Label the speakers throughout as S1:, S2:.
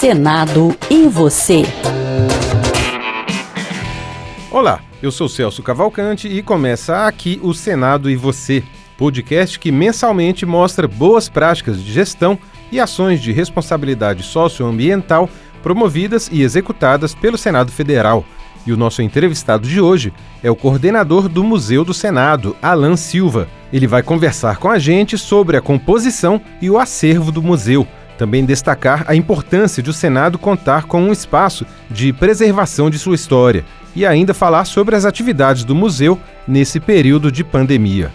S1: Senado e você.
S2: Olá, eu sou Celso Cavalcante e começa aqui o Senado e você, podcast que mensalmente mostra boas práticas de gestão e ações de responsabilidade socioambiental promovidas e executadas pelo Senado Federal. E o nosso entrevistado de hoje é o coordenador do Museu do Senado, Alan Silva. Ele vai conversar com a gente sobre a composição e o acervo do museu. Também destacar a importância de o Senado contar com um espaço de preservação de sua história e ainda falar sobre as atividades do museu nesse período de pandemia.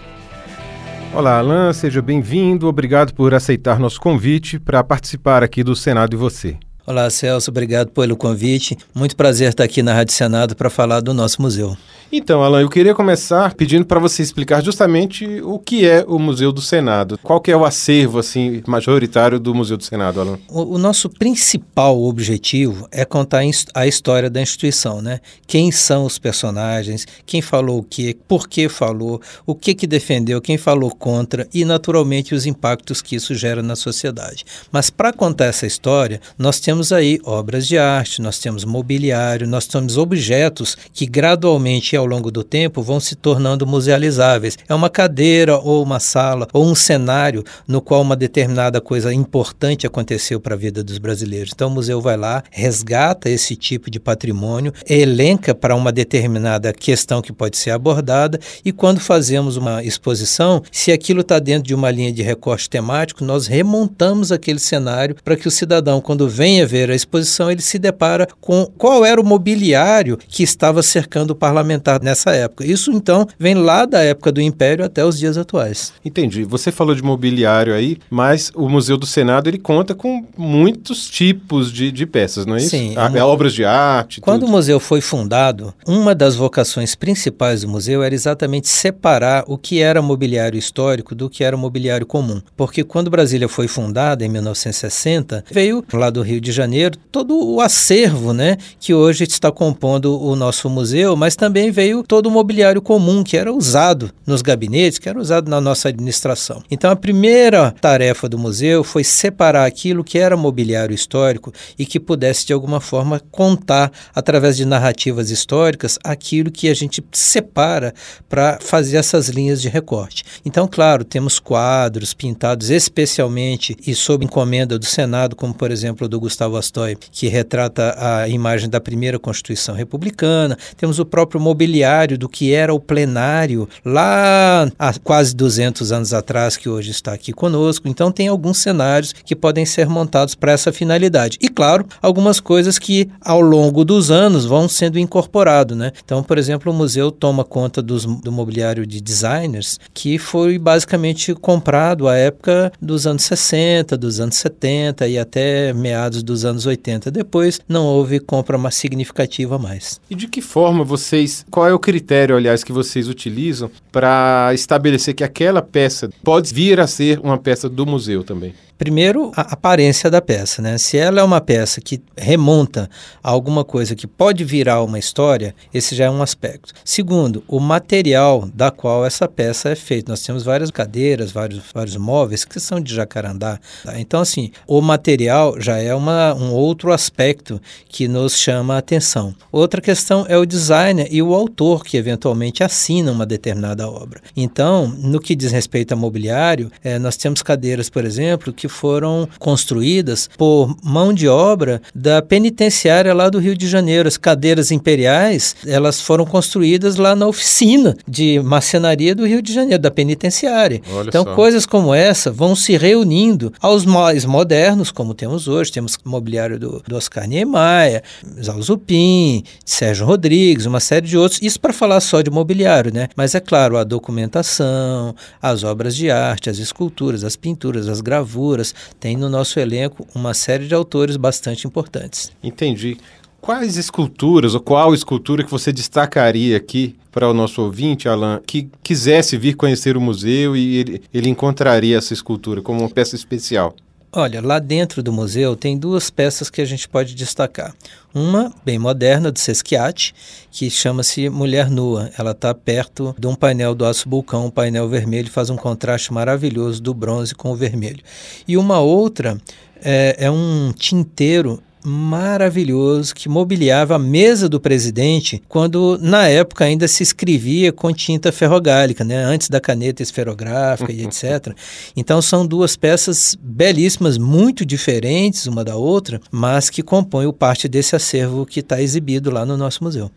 S2: Olá, Alan, seja bem-vindo. Obrigado por aceitar nosso convite para participar aqui do Senado e você.
S3: Olá, Celso, obrigado pelo convite. Muito prazer estar aqui na Rádio Senado para falar do nosso museu.
S2: Então, Alan, eu queria começar pedindo para você explicar justamente o que é o Museu do Senado. Qual que é o acervo assim majoritário do Museu do Senado, Alan?
S3: O, o nosso principal objetivo é contar a história da instituição, né? Quem são os personagens, quem falou o que, por que falou, o que que defendeu, quem falou contra e naturalmente os impactos que isso gera na sociedade. Mas para contar essa história, nós temos aí obras de arte, nós temos mobiliário, nós temos objetos que gradualmente ao longo do tempo vão se tornando musealizáveis. É uma cadeira ou uma sala ou um cenário no qual uma determinada coisa importante aconteceu para a vida dos brasileiros. Então o museu vai lá, resgata esse tipo de patrimônio, elenca para uma determinada questão que pode ser abordada e quando fazemos uma exposição, se aquilo está dentro de uma linha de recorte temático, nós remontamos aquele cenário para que o cidadão, quando venha ver a exposição, ele se depara com qual era o mobiliário que estava cercando o parlamentar nessa época. Isso então vem lá da época do Império até os dias atuais.
S2: Entendi. Você falou de mobiliário aí, mas o Museu do Senado ele conta com muitos tipos de, de peças, não é isso?
S3: Sim.
S2: Ah, é obras de arte.
S3: Quando
S2: tudo.
S3: o museu foi fundado, uma das vocações principais do museu era exatamente separar o que era mobiliário histórico do que era mobiliário comum. Porque quando Brasília foi fundada, em 1960, veio lá do Rio de Janeiro todo o acervo né, que hoje está compondo o nosso museu, mas também veio todo o mobiliário comum que era usado nos gabinetes, que era usado na nossa administração. Então a primeira tarefa do museu foi separar aquilo que era mobiliário histórico e que pudesse de alguma forma contar através de narrativas históricas aquilo que a gente separa para fazer essas linhas de recorte. Então, claro, temos quadros pintados especialmente e sob encomenda do Senado, como por exemplo o do Gustavo Astoy, que retrata a imagem da primeira Constituição Republicana. Temos o próprio mobiliário do que era o plenário lá há quase 200 anos atrás, que hoje está aqui conosco. Então, tem alguns cenários que podem ser montados para essa finalidade. E, claro, algumas coisas que ao longo dos anos vão sendo incorporados. Né? Então, por exemplo, o museu toma conta dos, do mobiliário de designers, que foi basicamente comprado à época dos anos 60, dos anos 70 e até meados dos anos 80. Depois, não houve compra mais significativa mais.
S2: E de que forma vocês qual é o critério, aliás, que vocês utilizam para estabelecer que aquela peça pode vir a ser uma peça do museu também?
S3: Primeiro, a aparência da peça, né? Se ela é uma peça que remonta a alguma coisa que pode virar uma história, esse já é um aspecto. Segundo, o material da qual essa peça é feita. Nós temos várias cadeiras, vários, vários móveis que são de jacarandá. Tá? Então, assim, o material já é uma, um outro aspecto que nos chama a atenção. Outra questão é o designer e o autor que eventualmente assina uma determinada obra. Então, no que diz respeito a mobiliário, é, nós temos cadeiras, por exemplo, que que foram construídas por mão de obra da penitenciária lá do Rio de Janeiro. As cadeiras imperiais, elas foram construídas lá na oficina de marcenaria do Rio de Janeiro, da penitenciária. Olha então, só. coisas como essa vão se reunindo aos mais modernos, como temos hoje. Temos mobiliário do, do Oscar Niemeyer, Zalzupin, Sérgio Rodrigues, uma série de outros. Isso para falar só de mobiliário, né? Mas é claro, a documentação, as obras de arte, as esculturas, as pinturas, as gravuras, tem no nosso elenco uma série de autores bastante importantes.
S2: Entendi. Quais esculturas ou qual escultura que você destacaria aqui para o nosso ouvinte, Alan, que quisesse vir conhecer o museu e ele, ele encontraria essa escultura como uma peça especial?
S3: Olha, lá dentro do museu tem duas peças que a gente pode destacar. Uma, bem moderna, do Sesquiate, que chama-se Mulher Nua. Ela está perto de um painel do aço vulcão, um painel vermelho, faz um contraste maravilhoso do bronze com o vermelho. E uma outra é, é um tinteiro maravilhoso que mobiliava a mesa do presidente quando, na época, ainda se escrevia com tinta ferrogálica, né? antes da caneta esferográfica e etc. Então, são duas peças belíssimas, muito diferentes uma da outra, mas que compõem parte desse acervo que está exibido lá no nosso museu.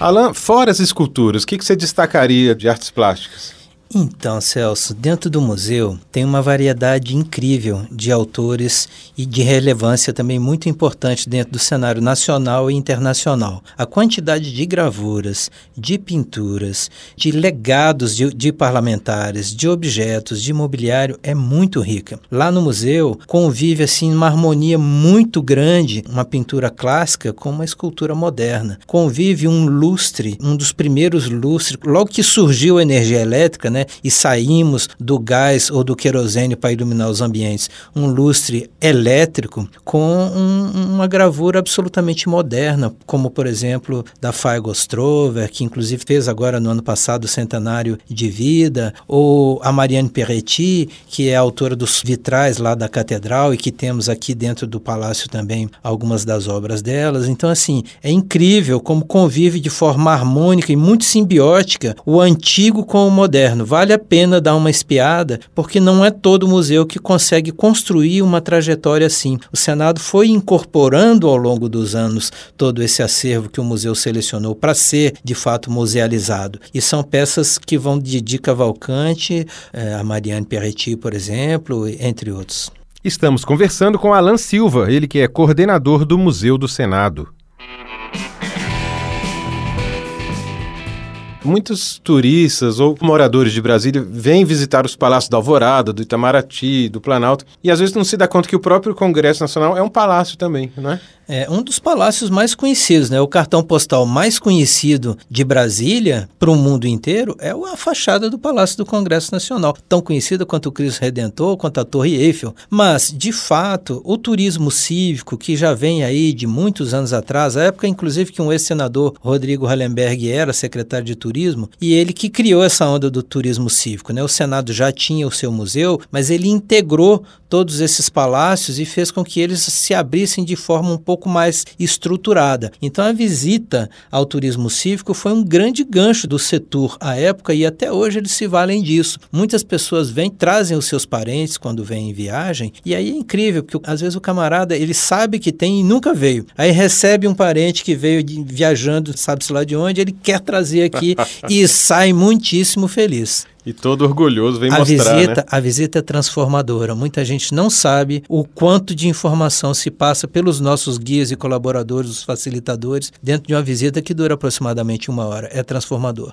S2: Alan, fora as esculturas, o que, que você destacaria de artes plásticas?
S3: Então, Celso, dentro do museu tem uma variedade incrível de autores e de relevância também muito importante dentro do cenário nacional e internacional. A quantidade de gravuras, de pinturas, de legados de, de parlamentares, de objetos, de mobiliário é muito rica. Lá no museu convive assim uma harmonia muito grande, uma pintura clássica com uma escultura moderna. Convive um lustre, um dos primeiros lustres, logo que surgiu a energia elétrica, né? Né? E saímos do gás ou do querosene para iluminar os ambientes. Um lustre elétrico com um, uma gravura absolutamente moderna, como por exemplo da Feigo Strover, que inclusive fez agora no ano passado o centenário de vida, ou a Marianne Peretti, que é autora dos vitrais lá da catedral e que temos aqui dentro do palácio também algumas das obras delas. Então assim, é incrível como convive de forma harmônica e muito simbiótica o antigo com o moderno vale a pena dar uma espiada, porque não é todo museu que consegue construir uma trajetória assim. O Senado foi incorporando ao longo dos anos todo esse acervo que o museu selecionou para ser de fato musealizado. E são peças que vão de Di Cavalcante, eh, a Marianne Peretti, por exemplo, entre outros.
S2: Estamos conversando com Alan Silva, ele que é coordenador do Museu do Senado. Muitos turistas ou moradores de Brasília vêm visitar os palácios da Alvorada, do Itamaraty, do Planalto, e às vezes não se dá conta que o próprio Congresso Nacional é um palácio também, não é?
S3: É um dos palácios mais conhecidos, né? O cartão postal mais conhecido de Brasília para o mundo inteiro é a fachada do Palácio do Congresso Nacional, tão conhecida quanto o Cristo Redentor, quanto a Torre Eiffel. Mas, de fato, o turismo cívico que já vem aí de muitos anos atrás, a época inclusive que um ex-senador, Rodrigo Hallenberg, era secretário de turismo, e ele que criou essa onda do turismo cívico, né? O Senado já tinha o seu museu, mas ele integrou todos esses palácios e fez com que eles se abrissem de forma um pouco mais estruturada. Então a visita ao turismo cívico foi um grande gancho do setor à época e até hoje eles se valem disso. Muitas pessoas vêm, trazem os seus parentes quando vêm em viagem e aí é incrível porque às vezes o camarada ele sabe que tem e nunca veio. Aí recebe um parente que veio de, viajando, sabe-se lá de onde, ele quer trazer aqui e sai muitíssimo feliz.
S2: E todo orgulhoso vem
S3: a
S2: mostrar,
S3: visita,
S2: né?
S3: A visita é transformadora. Muita gente não sabe o quanto de informação se passa pelos nossos guias e colaboradores, os facilitadores, dentro de uma visita que dura aproximadamente uma hora. É transformador.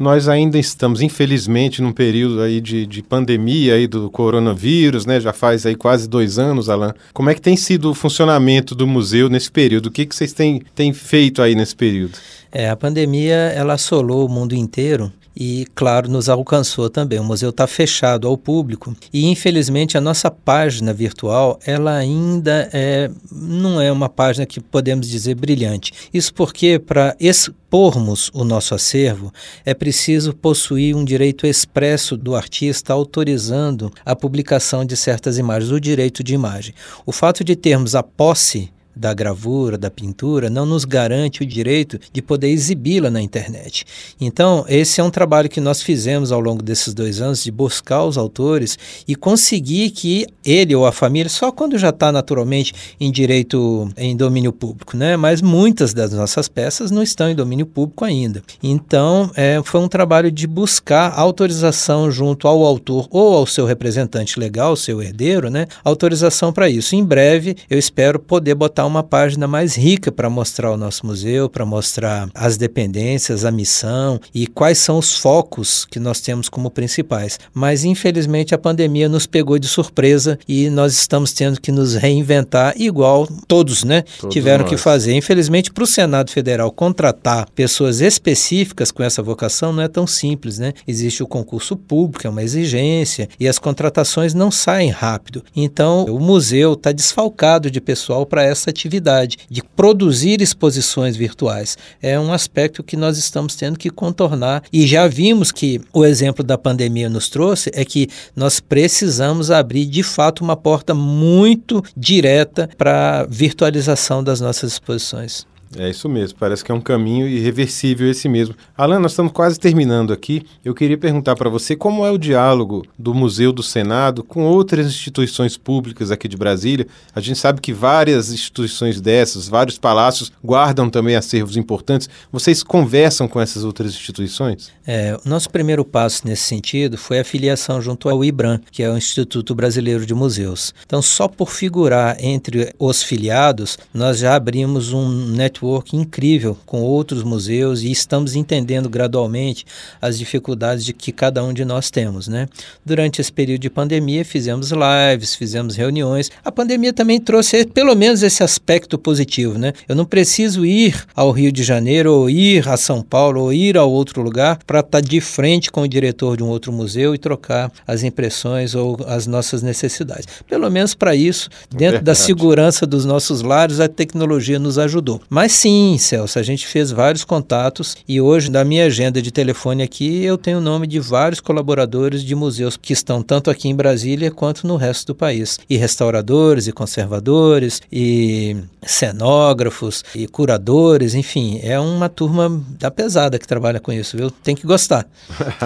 S2: Nós ainda estamos, infelizmente, num período aí de, de pandemia aí do coronavírus, né? Já faz aí quase dois anos, Alan. Como é que tem sido o funcionamento do museu nesse período? O que, que vocês têm, têm feito aí nesse período?
S3: É, a pandemia, ela assolou o mundo inteiro e, claro, nos alcançou também. O museu está fechado ao público e, infelizmente, a nossa página virtual ela ainda é, não é uma página que podemos dizer brilhante. Isso porque, para expormos o nosso acervo, é preciso possuir um direito expresso do artista autorizando a publicação de certas imagens, o direito de imagem. O fato de termos a posse da gravura, da pintura, não nos garante o direito de poder exibi-la na internet. Então, esse é um trabalho que nós fizemos ao longo desses dois anos de buscar os autores e conseguir que ele ou a família, só quando já está naturalmente em direito em domínio público, né? Mas muitas das nossas peças não estão em domínio público ainda. Então, é, foi um trabalho de buscar autorização junto ao autor ou ao seu representante legal, seu herdeiro, né? Autorização para isso. Em breve, eu espero poder botar uma página mais rica para mostrar o nosso museu, para mostrar as dependências, a missão e quais são os focos que nós temos como principais. Mas infelizmente a pandemia nos pegou de surpresa e nós estamos tendo que nos reinventar igual todos, né, todos tiveram nós. que fazer. Infelizmente para o Senado Federal contratar pessoas específicas com essa vocação não é tão simples, né? Existe o concurso público, é uma exigência e as contratações não saem rápido. Então o museu está desfalcado de pessoal para essa atividade de produzir exposições virtuais. É um aspecto que nós estamos tendo que contornar e já vimos que o exemplo da pandemia nos trouxe é que nós precisamos abrir de fato uma porta muito direta para a virtualização das nossas exposições.
S2: É isso mesmo, parece que é um caminho irreversível esse mesmo. Alan, nós estamos quase terminando aqui. Eu queria perguntar para você como é o diálogo do Museu do Senado com outras instituições públicas aqui de Brasília. A gente sabe que várias instituições dessas, vários palácios guardam também acervos importantes. Vocês conversam com essas outras instituições?
S3: É, o nosso primeiro passo nesse sentido foi a filiação junto ao IBRAM, que é o Instituto Brasileiro de Museus. Então, só por figurar entre os filiados, nós já abrimos um network network incrível com outros museus e estamos entendendo gradualmente as dificuldades de que cada um de nós temos, né? Durante esse período de pandemia fizemos lives, fizemos reuniões. A pandemia também trouxe pelo menos esse aspecto positivo, né? Eu não preciso ir ao Rio de Janeiro ou ir a São Paulo ou ir a outro lugar para estar tá de frente com o diretor de um outro museu e trocar as impressões ou as nossas necessidades. Pelo menos para isso, dentro Verdade. da segurança dos nossos lares, a tecnologia nos ajudou. Mas mas sim, Celso, a gente fez vários contatos e hoje, na minha agenda de telefone aqui, eu tenho o nome de vários colaboradores de museus que estão tanto aqui em Brasília quanto no resto do país. E restauradores, e conservadores, e cenógrafos, e curadores, enfim, é uma turma da pesada que trabalha com isso, viu? Tem que gostar.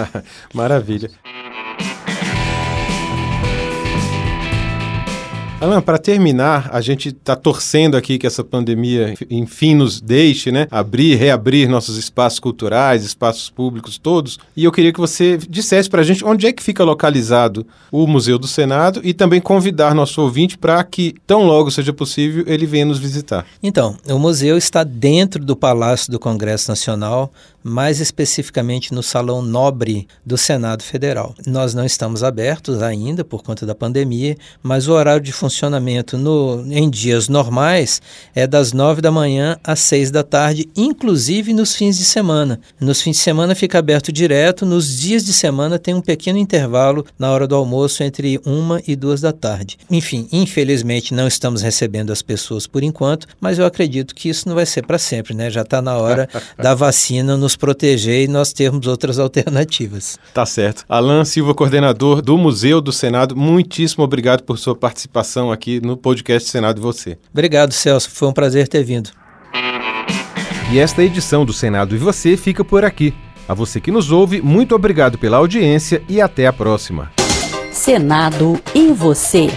S2: Maravilha. Alan, para terminar, a gente está torcendo aqui que essa pandemia, enfim, nos deixe, né, abrir, reabrir nossos espaços culturais, espaços públicos todos. E eu queria que você dissesse para a gente onde é que fica localizado o Museu do Senado e também convidar nosso ouvinte para que, tão logo seja possível, ele venha nos visitar.
S3: Então, o museu está dentro do Palácio do Congresso Nacional, mais especificamente no Salão Nobre do Senado Federal. Nós não estamos abertos ainda por conta da pandemia, mas o horário de funcionamento no, em dias normais é das nove da manhã às seis da tarde, inclusive nos fins de semana. Nos fins de semana fica aberto direto, nos dias de semana tem um pequeno intervalo na hora do almoço entre uma e duas da tarde. Enfim, infelizmente não estamos recebendo as pessoas por enquanto, mas eu acredito que isso não vai ser para sempre, né? Já está na hora da vacina nos proteger e nós termos outras alternativas.
S2: Tá certo. Alan Silva, coordenador do Museu do Senado, muitíssimo obrigado por sua participação aqui no podcast Senado e Você.
S3: Obrigado, Celso. Foi um prazer ter vindo.
S2: E esta edição do Senado e Você fica por aqui. A você que nos ouve, muito obrigado pela audiência e até a próxima.
S1: Senado e Você.